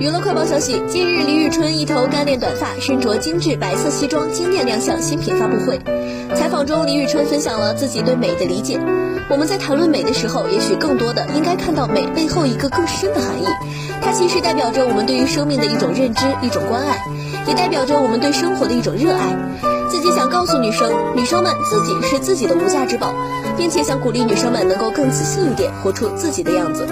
娱乐快报消息近日李宇春一头干练短发身着精致白色西装惊艳亮相新品发布会。采访中李宇春分享了自己对美的理解。我们在谈论美的时候也许更多的应该看到美背后一个更深的含义。它其实代表着我们对于生命的一种认知一种关爱也代表着我们对生活的一种热爱。自己想告诉女生女生们自己是自己的无价之宝并且想鼓励女生们能够更自信一点活出自己的样子。